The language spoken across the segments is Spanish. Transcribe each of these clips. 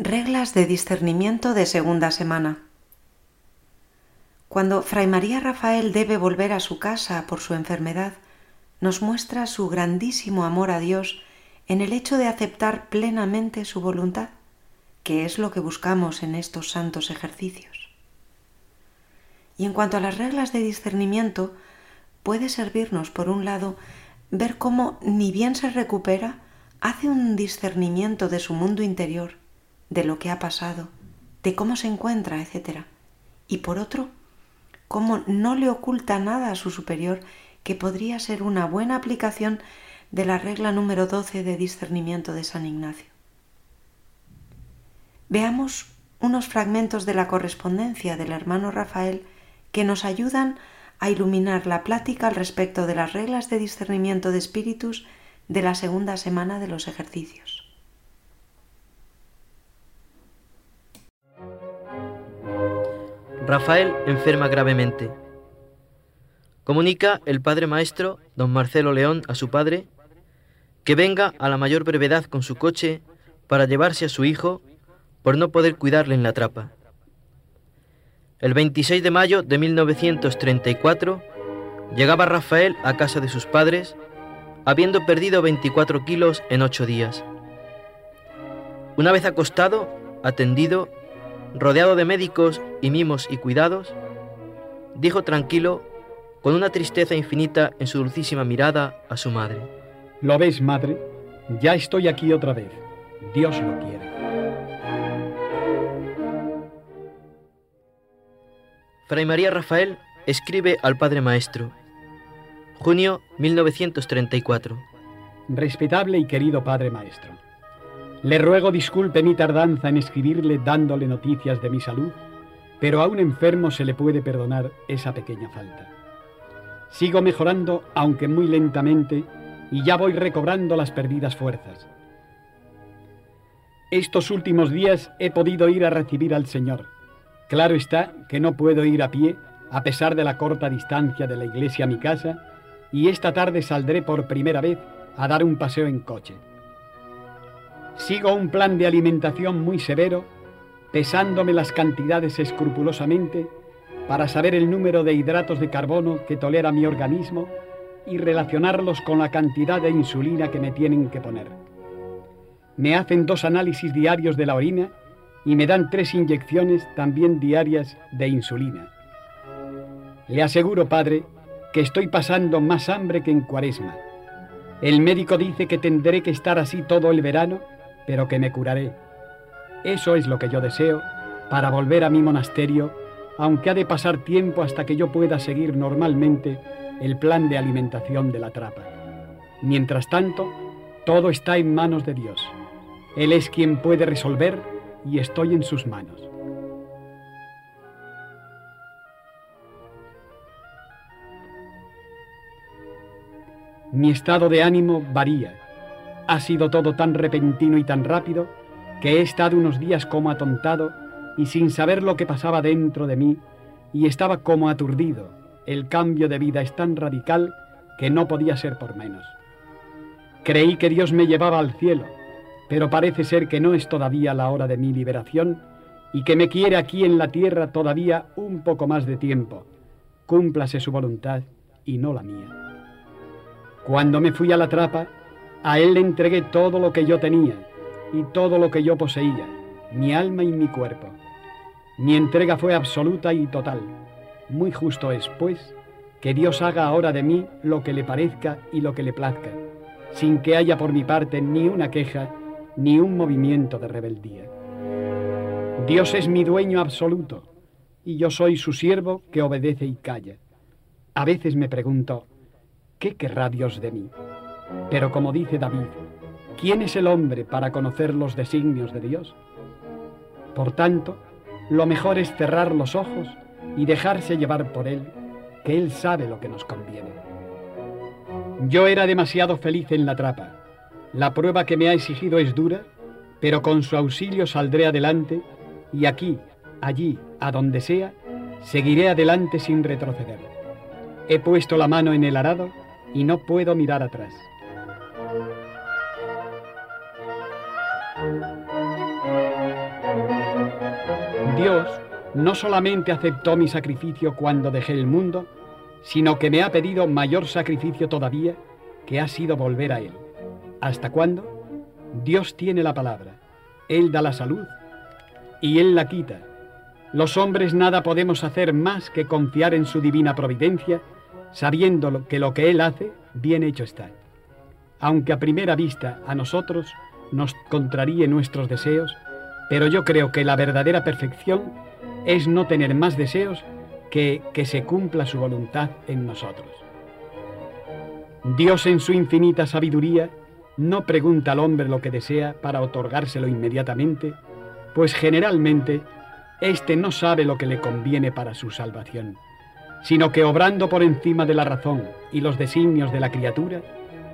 Reglas de discernimiento de segunda semana. Cuando Fray María Rafael debe volver a su casa por su enfermedad, nos muestra su grandísimo amor a Dios en el hecho de aceptar plenamente su voluntad, que es lo que buscamos en estos santos ejercicios. Y en cuanto a las reglas de discernimiento, puede servirnos, por un lado, ver cómo ni bien se recupera, hace un discernimiento de su mundo interior, de lo que ha pasado, de cómo se encuentra, etc. Y por otro, cómo no le oculta nada a su superior que podría ser una buena aplicación de la regla número 12 de discernimiento de San Ignacio. Veamos unos fragmentos de la correspondencia del hermano Rafael que nos ayudan a iluminar la plática al respecto de las reglas de discernimiento de espíritus de la segunda semana de los ejercicios. Rafael enferma gravemente. Comunica el padre maestro, don Marcelo León, a su padre, que venga a la mayor brevedad con su coche para llevarse a su hijo por no poder cuidarle en la trapa. El 26 de mayo de 1934 llegaba Rafael a casa de sus padres, habiendo perdido 24 kilos en ocho días. Una vez acostado, atendido, rodeado de médicos y mimos y cuidados, dijo tranquilo, con una tristeza infinita en su dulcísima mirada, a su madre. ¿Lo ves, madre? Ya estoy aquí otra vez. Dios lo quiere. Fray María Rafael escribe al Padre Maestro. Junio 1934. Respetable y querido Padre Maestro. Le ruego disculpe mi tardanza en escribirle dándole noticias de mi salud, pero a un enfermo se le puede perdonar esa pequeña falta. Sigo mejorando, aunque muy lentamente, y ya voy recobrando las perdidas fuerzas. Estos últimos días he podido ir a recibir al Señor. Claro está que no puedo ir a pie, a pesar de la corta distancia de la iglesia a mi casa, y esta tarde saldré por primera vez a dar un paseo en coche. Sigo un plan de alimentación muy severo, pesándome las cantidades escrupulosamente para saber el número de hidratos de carbono que tolera mi organismo y relacionarlos con la cantidad de insulina que me tienen que poner. Me hacen dos análisis diarios de la orina y me dan tres inyecciones también diarias de insulina. Le aseguro, padre, que estoy pasando más hambre que en cuaresma. El médico dice que tendré que estar así todo el verano pero que me curaré. Eso es lo que yo deseo para volver a mi monasterio, aunque ha de pasar tiempo hasta que yo pueda seguir normalmente el plan de alimentación de la trapa. Mientras tanto, todo está en manos de Dios. Él es quien puede resolver y estoy en sus manos. Mi estado de ánimo varía ha sido todo tan repentino y tan rápido que he estado unos días como atontado y sin saber lo que pasaba dentro de mí y estaba como aturdido. El cambio de vida es tan radical que no podía ser por menos. Creí que Dios me llevaba al cielo, pero parece ser que no es todavía la hora de mi liberación y que me quiere aquí en la tierra todavía un poco más de tiempo. Cúmplase su voluntad y no la mía. Cuando me fui a la trapa, a Él le entregué todo lo que yo tenía y todo lo que yo poseía, mi alma y mi cuerpo. Mi entrega fue absoluta y total. Muy justo es, pues, que Dios haga ahora de mí lo que le parezca y lo que le plazca, sin que haya por mi parte ni una queja ni un movimiento de rebeldía. Dios es mi dueño absoluto y yo soy su siervo que obedece y calla. A veces me pregunto, ¿qué querrá Dios de mí? Pero como dice David, ¿quién es el hombre para conocer los designios de Dios? Por tanto, lo mejor es cerrar los ojos y dejarse llevar por Él, que Él sabe lo que nos conviene. Yo era demasiado feliz en la trapa. La prueba que me ha exigido es dura, pero con su auxilio saldré adelante y aquí, allí, a donde sea, seguiré adelante sin retroceder. He puesto la mano en el arado y no puedo mirar atrás. Dios no solamente aceptó mi sacrificio cuando dejé el mundo, sino que me ha pedido mayor sacrificio todavía, que ha sido volver a Él. ¿Hasta cuándo? Dios tiene la palabra, Él da la salud y Él la quita. Los hombres nada podemos hacer más que confiar en su divina providencia, sabiendo que lo que Él hace, bien hecho está. Aunque a primera vista a nosotros nos contraríe nuestros deseos, pero yo creo que la verdadera perfección es no tener más deseos que que se cumpla su voluntad en nosotros. Dios en su infinita sabiduría no pregunta al hombre lo que desea para otorgárselo inmediatamente, pues generalmente éste no sabe lo que le conviene para su salvación, sino que obrando por encima de la razón y los designios de la criatura,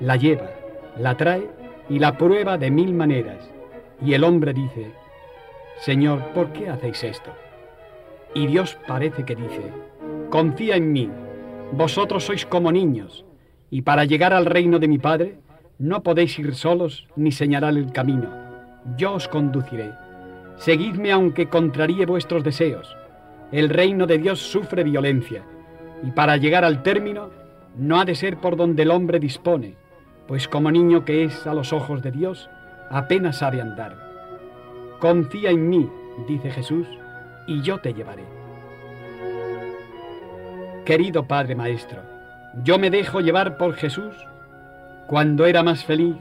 la lleva, la trae y la prueba de mil maneras. Y el hombre dice, Señor, ¿por qué hacéis esto? Y Dios parece que dice, confía en mí, vosotros sois como niños, y para llegar al reino de mi Padre, no podéis ir solos ni señalar el camino. Yo os conduciré. Seguidme aunque contraríe vuestros deseos. El reino de Dios sufre violencia, y para llegar al término no ha de ser por donde el hombre dispone, pues como niño que es a los ojos de Dios, apenas sabe andar. Confía en mí, dice Jesús, y yo te llevaré. Querido Padre Maestro, yo me dejo llevar por Jesús cuando era más feliz,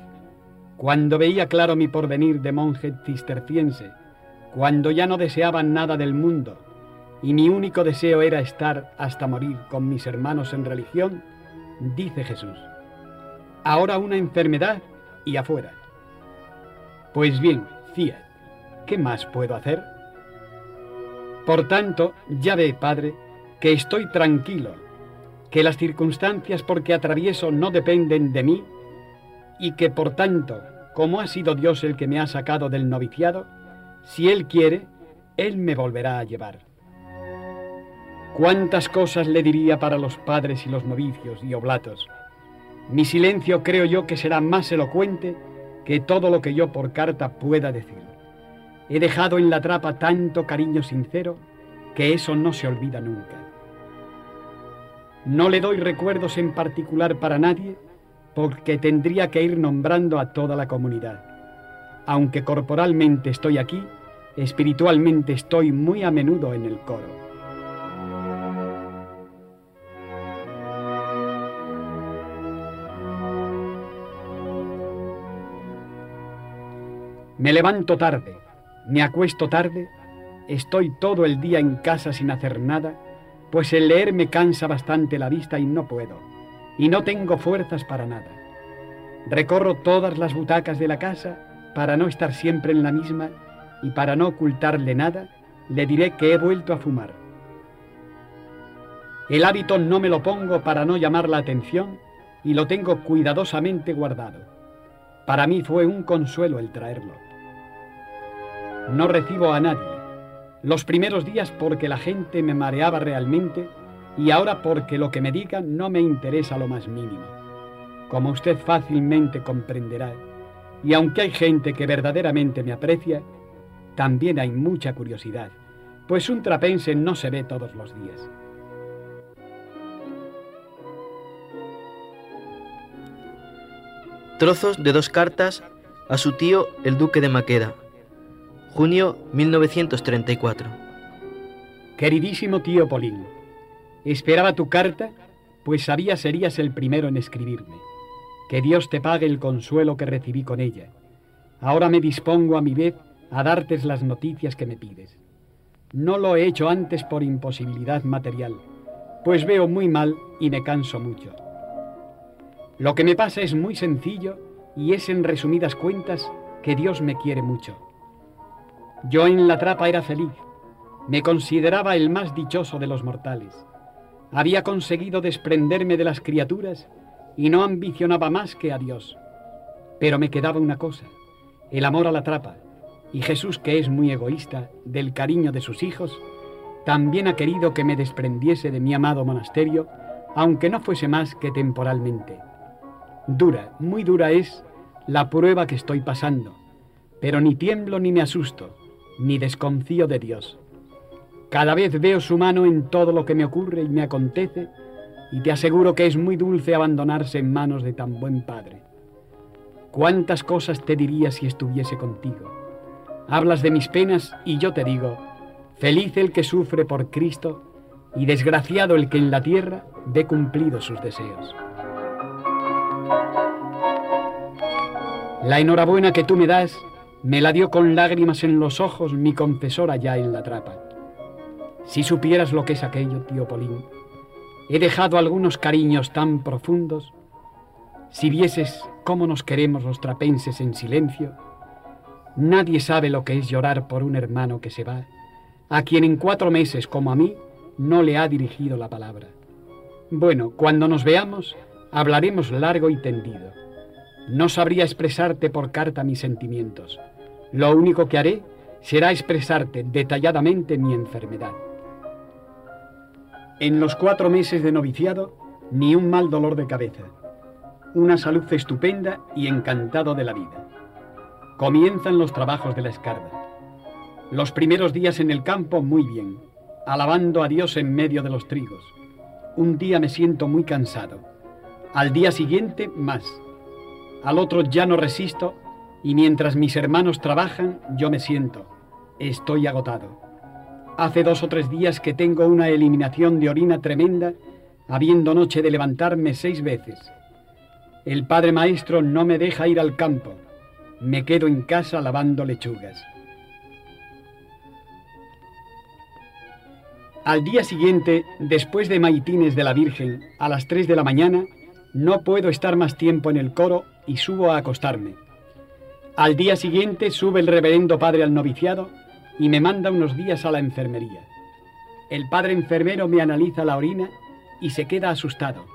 cuando veía claro mi porvenir de monje cisterciense, cuando ya no deseaba nada del mundo y mi único deseo era estar hasta morir con mis hermanos en religión, dice Jesús. Ahora una enfermedad y afuera. Pues bien, Fiat, ¿qué más puedo hacer? Por tanto, ya ve, Padre, que estoy tranquilo, que las circunstancias por que atravieso no dependen de mí y que por tanto, como ha sido Dios el que me ha sacado del noviciado, si Él quiere, Él me volverá a llevar. ¿Cuántas cosas le diría para los padres y los novicios y oblatos? Mi silencio creo yo que será más elocuente que todo lo que yo por carta pueda decir. He dejado en la trapa tanto cariño sincero que eso no se olvida nunca. No le doy recuerdos en particular para nadie porque tendría que ir nombrando a toda la comunidad. Aunque corporalmente estoy aquí, espiritualmente estoy muy a menudo en el coro. Me levanto tarde, me acuesto tarde, estoy todo el día en casa sin hacer nada, pues el leer me cansa bastante la vista y no puedo, y no tengo fuerzas para nada. Recorro todas las butacas de la casa para no estar siempre en la misma y para no ocultarle nada, le diré que he vuelto a fumar. El hábito no me lo pongo para no llamar la atención y lo tengo cuidadosamente guardado. Para mí fue un consuelo el traerlo. No recibo a nadie. Los primeros días porque la gente me mareaba realmente y ahora porque lo que me digan no me interesa lo más mínimo. Como usted fácilmente comprenderá, y aunque hay gente que verdaderamente me aprecia, también hay mucha curiosidad, pues un trapense no se ve todos los días. Trozos de dos cartas a su tío el duque de Maqueda, junio 1934. Queridísimo tío Polín, esperaba tu carta, pues sabía serías el primero en escribirme. Que Dios te pague el consuelo que recibí con ella. Ahora me dispongo a mi vez a darte las noticias que me pides. No lo he hecho antes por imposibilidad material, pues veo muy mal y me canso mucho. Lo que me pasa es muy sencillo y es en resumidas cuentas que Dios me quiere mucho. Yo en la trapa era feliz, me consideraba el más dichoso de los mortales. Había conseguido desprenderme de las criaturas y no ambicionaba más que a Dios. Pero me quedaba una cosa, el amor a la trapa, y Jesús, que es muy egoísta, del cariño de sus hijos, también ha querido que me desprendiese de mi amado monasterio, aunque no fuese más que temporalmente. Dura, muy dura es la prueba que estoy pasando, pero ni tiemblo ni me asusto, ni desconfío de Dios. Cada vez veo su mano en todo lo que me ocurre y me acontece, y te aseguro que es muy dulce abandonarse en manos de tan buen padre. ¿Cuántas cosas te diría si estuviese contigo? Hablas de mis penas y yo te digo, feliz el que sufre por Cristo y desgraciado el que en la tierra ve cumplidos sus deseos. La enhorabuena que tú me das me la dio con lágrimas en los ojos mi confesor allá en la trapa. Si supieras lo que es aquello, tío Polín, he dejado algunos cariños tan profundos. Si vieses cómo nos queremos los trapenses en silencio, nadie sabe lo que es llorar por un hermano que se va, a quien en cuatro meses, como a mí, no le ha dirigido la palabra. Bueno, cuando nos veamos, hablaremos largo y tendido. No sabría expresarte por carta mis sentimientos. Lo único que haré será expresarte detalladamente mi enfermedad. En los cuatro meses de noviciado, ni un mal dolor de cabeza. Una salud estupenda y encantado de la vida. Comienzan los trabajos de la escarda. Los primeros días en el campo muy bien, alabando a Dios en medio de los trigos. Un día me siento muy cansado. Al día siguiente más al otro ya no resisto y mientras mis hermanos trabajan yo me siento. Estoy agotado. Hace dos o tres días que tengo una eliminación de orina tremenda, habiendo noche de levantarme seis veces. El padre maestro no me deja ir al campo. Me quedo en casa lavando lechugas. Al día siguiente, después de maitines de la Virgen, a las tres de la mañana, no puedo estar más tiempo en el coro y subo a acostarme. Al día siguiente sube el reverendo padre al noviciado y me manda unos días a la enfermería. El padre enfermero me analiza la orina y se queda asustado.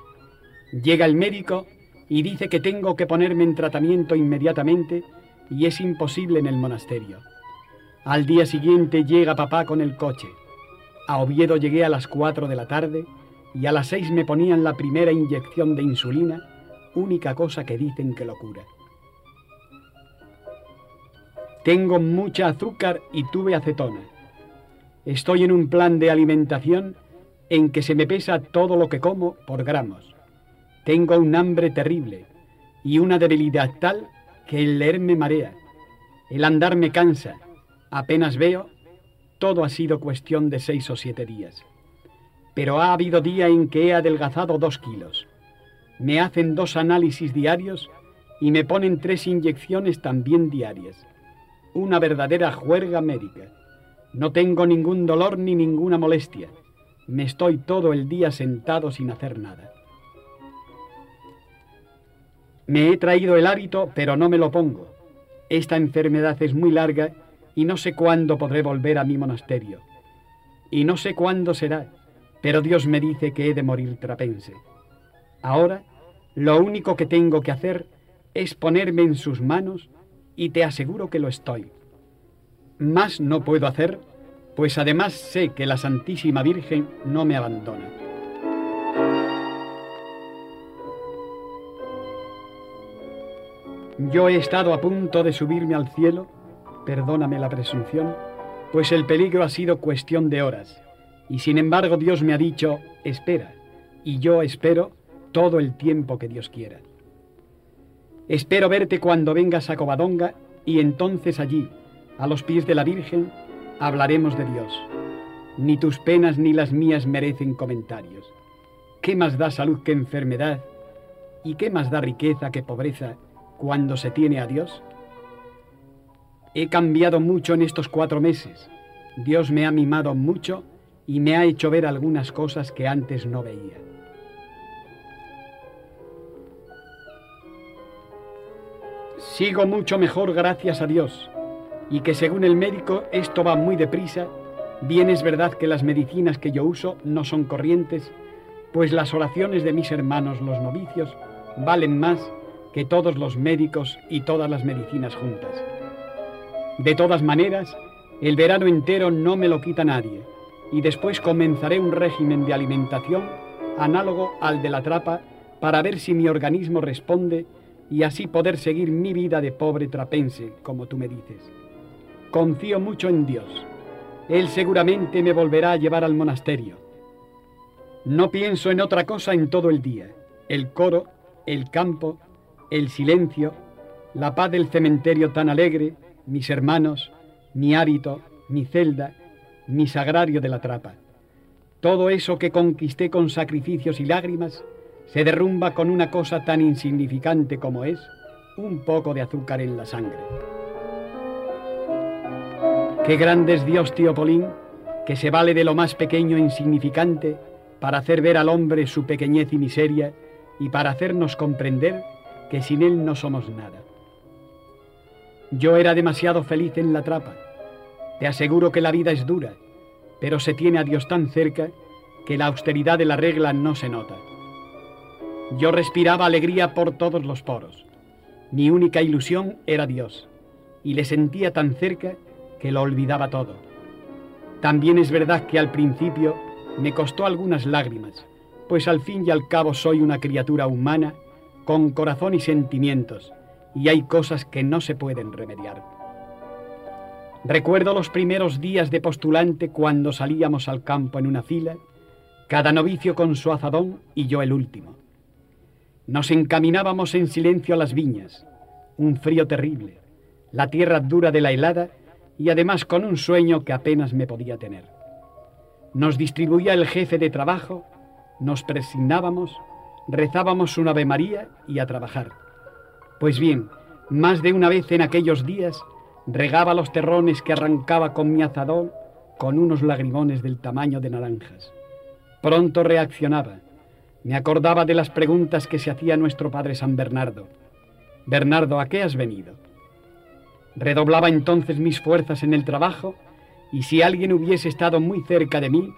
Llega el médico y dice que tengo que ponerme en tratamiento inmediatamente y es imposible en el monasterio. Al día siguiente llega papá con el coche. A Oviedo llegué a las 4 de la tarde y a las 6 me ponían la primera inyección de insulina única cosa que dicen que lo cura. Tengo mucha azúcar y tuve acetona. Estoy en un plan de alimentación en que se me pesa todo lo que como por gramos. Tengo un hambre terrible y una debilidad tal que el leer me marea, el andar me cansa, apenas veo, todo ha sido cuestión de seis o siete días. Pero ha habido día en que he adelgazado dos kilos me hacen dos análisis diarios y me ponen tres inyecciones también diarias. Una verdadera juerga médica. No tengo ningún dolor ni ninguna molestia. Me estoy todo el día sentado sin hacer nada. Me he traído el hábito, pero no me lo pongo. Esta enfermedad es muy larga y no sé cuándo podré volver a mi monasterio. Y no sé cuándo será, pero Dios me dice que he de morir trapense. Ahora, lo único que tengo que hacer es ponerme en sus manos y te aseguro que lo estoy. Más no puedo hacer, pues además sé que la Santísima Virgen no me abandona. Yo he estado a punto de subirme al cielo, perdóname la presunción, pues el peligro ha sido cuestión de horas, y sin embargo Dios me ha dicho, espera, y yo espero todo el tiempo que Dios quiera. Espero verte cuando vengas a Covadonga y entonces allí, a los pies de la Virgen, hablaremos de Dios. Ni tus penas ni las mías merecen comentarios. ¿Qué más da salud que enfermedad? ¿Y qué más da riqueza que pobreza cuando se tiene a Dios? He cambiado mucho en estos cuatro meses. Dios me ha mimado mucho y me ha hecho ver algunas cosas que antes no veía. Sigo mucho mejor gracias a Dios y que según el médico esto va muy deprisa. Bien es verdad que las medicinas que yo uso no son corrientes, pues las oraciones de mis hermanos los novicios valen más que todos los médicos y todas las medicinas juntas. De todas maneras, el verano entero no me lo quita nadie y después comenzaré un régimen de alimentación análogo al de la trapa para ver si mi organismo responde y así poder seguir mi vida de pobre trapense, como tú me dices. Confío mucho en Dios. él seguramente me volverá a llevar al monasterio. No pienso en otra cosa en todo el día. El coro, el campo, el silencio, la paz del cementerio tan alegre, mis hermanos, mi hábito, mi celda, mi sagrario de la trapa. Todo eso que conquisté con sacrificios y lágrimas se derrumba con una cosa tan insignificante como es un poco de azúcar en la sangre. Qué grande es Dios, tío Polín, que se vale de lo más pequeño e insignificante para hacer ver al hombre su pequeñez y miseria y para hacernos comprender que sin él no somos nada. Yo era demasiado feliz en la trapa. Te aseguro que la vida es dura, pero se tiene a Dios tan cerca que la austeridad de la regla no se nota. Yo respiraba alegría por todos los poros. Mi única ilusión era Dios, y le sentía tan cerca que lo olvidaba todo. También es verdad que al principio me costó algunas lágrimas, pues al fin y al cabo soy una criatura humana con corazón y sentimientos, y hay cosas que no se pueden remediar. Recuerdo los primeros días de postulante cuando salíamos al campo en una fila, cada novicio con su azadón y yo el último. Nos encaminábamos en silencio a las viñas, un frío terrible, la tierra dura de la helada y además con un sueño que apenas me podía tener. Nos distribuía el jefe de trabajo, nos presignábamos, rezábamos un Ave María y a trabajar. Pues bien, más de una vez en aquellos días regaba los terrones que arrancaba con mi azadón con unos lagrimones del tamaño de naranjas. Pronto reaccionaba. Me acordaba de las preguntas que se hacía nuestro padre San Bernardo. Bernardo, ¿a qué has venido? Redoblaba entonces mis fuerzas en el trabajo y si alguien hubiese estado muy cerca de mí,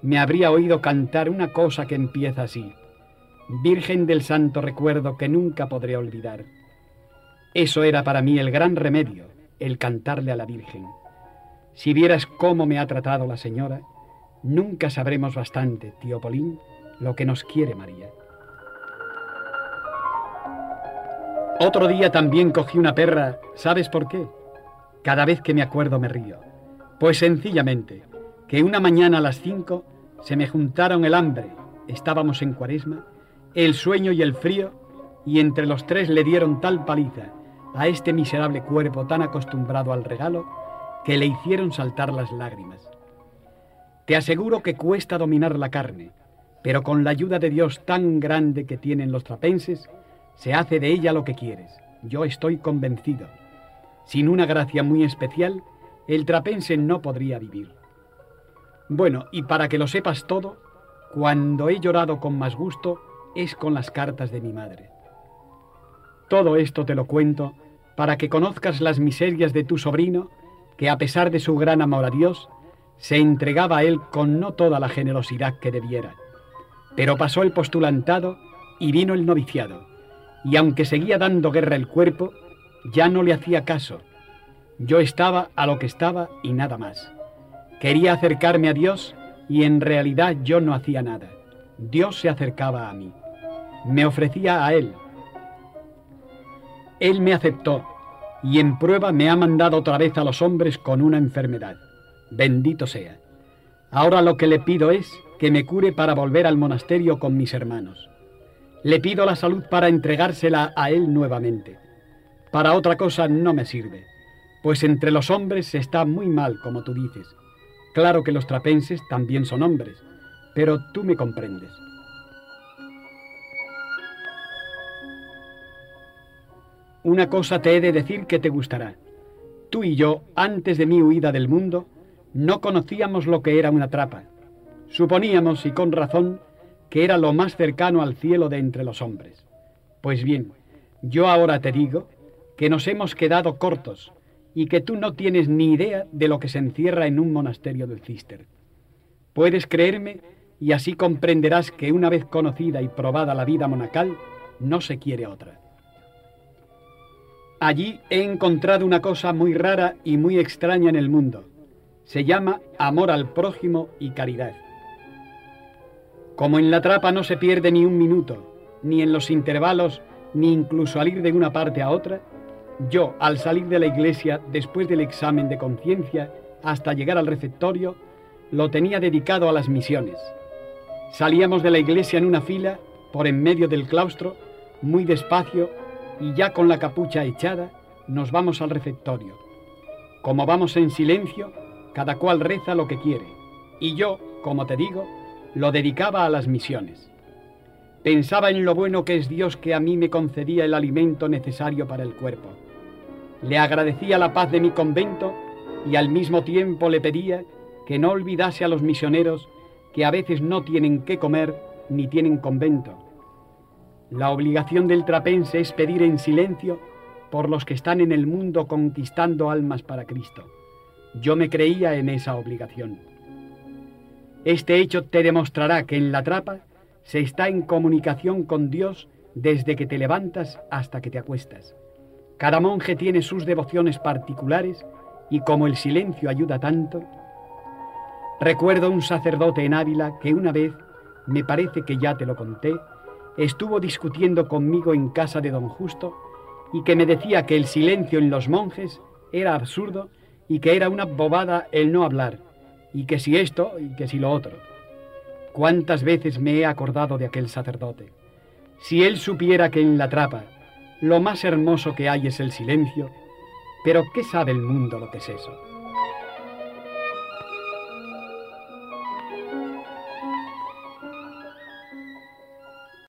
me habría oído cantar una cosa que empieza así. Virgen del Santo recuerdo que nunca podré olvidar. Eso era para mí el gran remedio, el cantarle a la Virgen. Si vieras cómo me ha tratado la señora, nunca sabremos bastante, tío Polín, lo que nos quiere María. Otro día también cogí una perra, ¿sabes por qué? Cada vez que me acuerdo me río. Pues sencillamente, que una mañana a las cinco se me juntaron el hambre, estábamos en cuaresma, el sueño y el frío, y entre los tres le dieron tal paliza a este miserable cuerpo tan acostumbrado al regalo, que le hicieron saltar las lágrimas. Te aseguro que cuesta dominar la carne, pero con la ayuda de Dios tan grande que tienen los trapenses, se hace de ella lo que quieres. Yo estoy convencido. Sin una gracia muy especial, el trapense no podría vivir. Bueno, y para que lo sepas todo, cuando he llorado con más gusto es con las cartas de mi madre. Todo esto te lo cuento para que conozcas las miserias de tu sobrino, que a pesar de su gran amor a Dios, se entregaba a él con no toda la generosidad que debiera. Pero pasó el postulantado y vino el noviciado y aunque seguía dando guerra el cuerpo, ya no le hacía caso. Yo estaba a lo que estaba y nada más. Quería acercarme a Dios y en realidad yo no hacía nada. Dios se acercaba a mí. Me ofrecía a Él. Él me aceptó y en prueba me ha mandado otra vez a los hombres con una enfermedad. Bendito sea. Ahora lo que le pido es que me cure para volver al monasterio con mis hermanos. Le pido la salud para entregársela a Él nuevamente. Para otra cosa no me sirve, pues entre los hombres se está muy mal, como tú dices. Claro que los trapenses también son hombres, pero tú me comprendes. Una cosa te he de decir que te gustará. Tú y yo, antes de mi huida del mundo, no conocíamos lo que era una trapa. Suponíamos, y con razón, que era lo más cercano al cielo de entre los hombres. Pues bien, yo ahora te digo que nos hemos quedado cortos y que tú no tienes ni idea de lo que se encierra en un monasterio del Cister. Puedes creerme y así comprenderás que una vez conocida y probada la vida monacal, no se quiere otra. Allí he encontrado una cosa muy rara y muy extraña en el mundo. Se llama amor al prójimo y caridad. Como en la trapa no se pierde ni un minuto, ni en los intervalos, ni incluso al ir de una parte a otra, Yo, al salir de la iglesia después del examen de conciencia hasta llegar al refectorio, lo tenía dedicado a las misiones. Salíamos de la iglesia en una fila, por en medio del claustro, muy despacio, y ya con la capucha echada, nos vamos al refectorio. Como vamos en silencio, cada cual reza lo que quiere, y yo, como te digo, lo dedicaba a las misiones. Pensaba en lo bueno que es Dios que a mí me concedía el alimento necesario para el cuerpo. Le agradecía la paz de mi convento y al mismo tiempo le pedía que no olvidase a los misioneros que a veces no tienen qué comer ni tienen convento. La obligación del trapense es pedir en silencio por los que están en el mundo conquistando almas para Cristo. Yo me creía en esa obligación. Este hecho te demostrará que en la trapa se está en comunicación con Dios desde que te levantas hasta que te acuestas. Cada monje tiene sus devociones particulares y como el silencio ayuda tanto, recuerdo un sacerdote en Ávila que una vez, me parece que ya te lo conté, estuvo discutiendo conmigo en casa de don Justo y que me decía que el silencio en los monjes era absurdo y que era una bobada el no hablar, y que si esto y que si lo otro. ¿Cuántas veces me he acordado de aquel sacerdote? Si él supiera que en la trapa lo más hermoso que hay es el silencio, pero ¿qué sabe el mundo lo que es eso?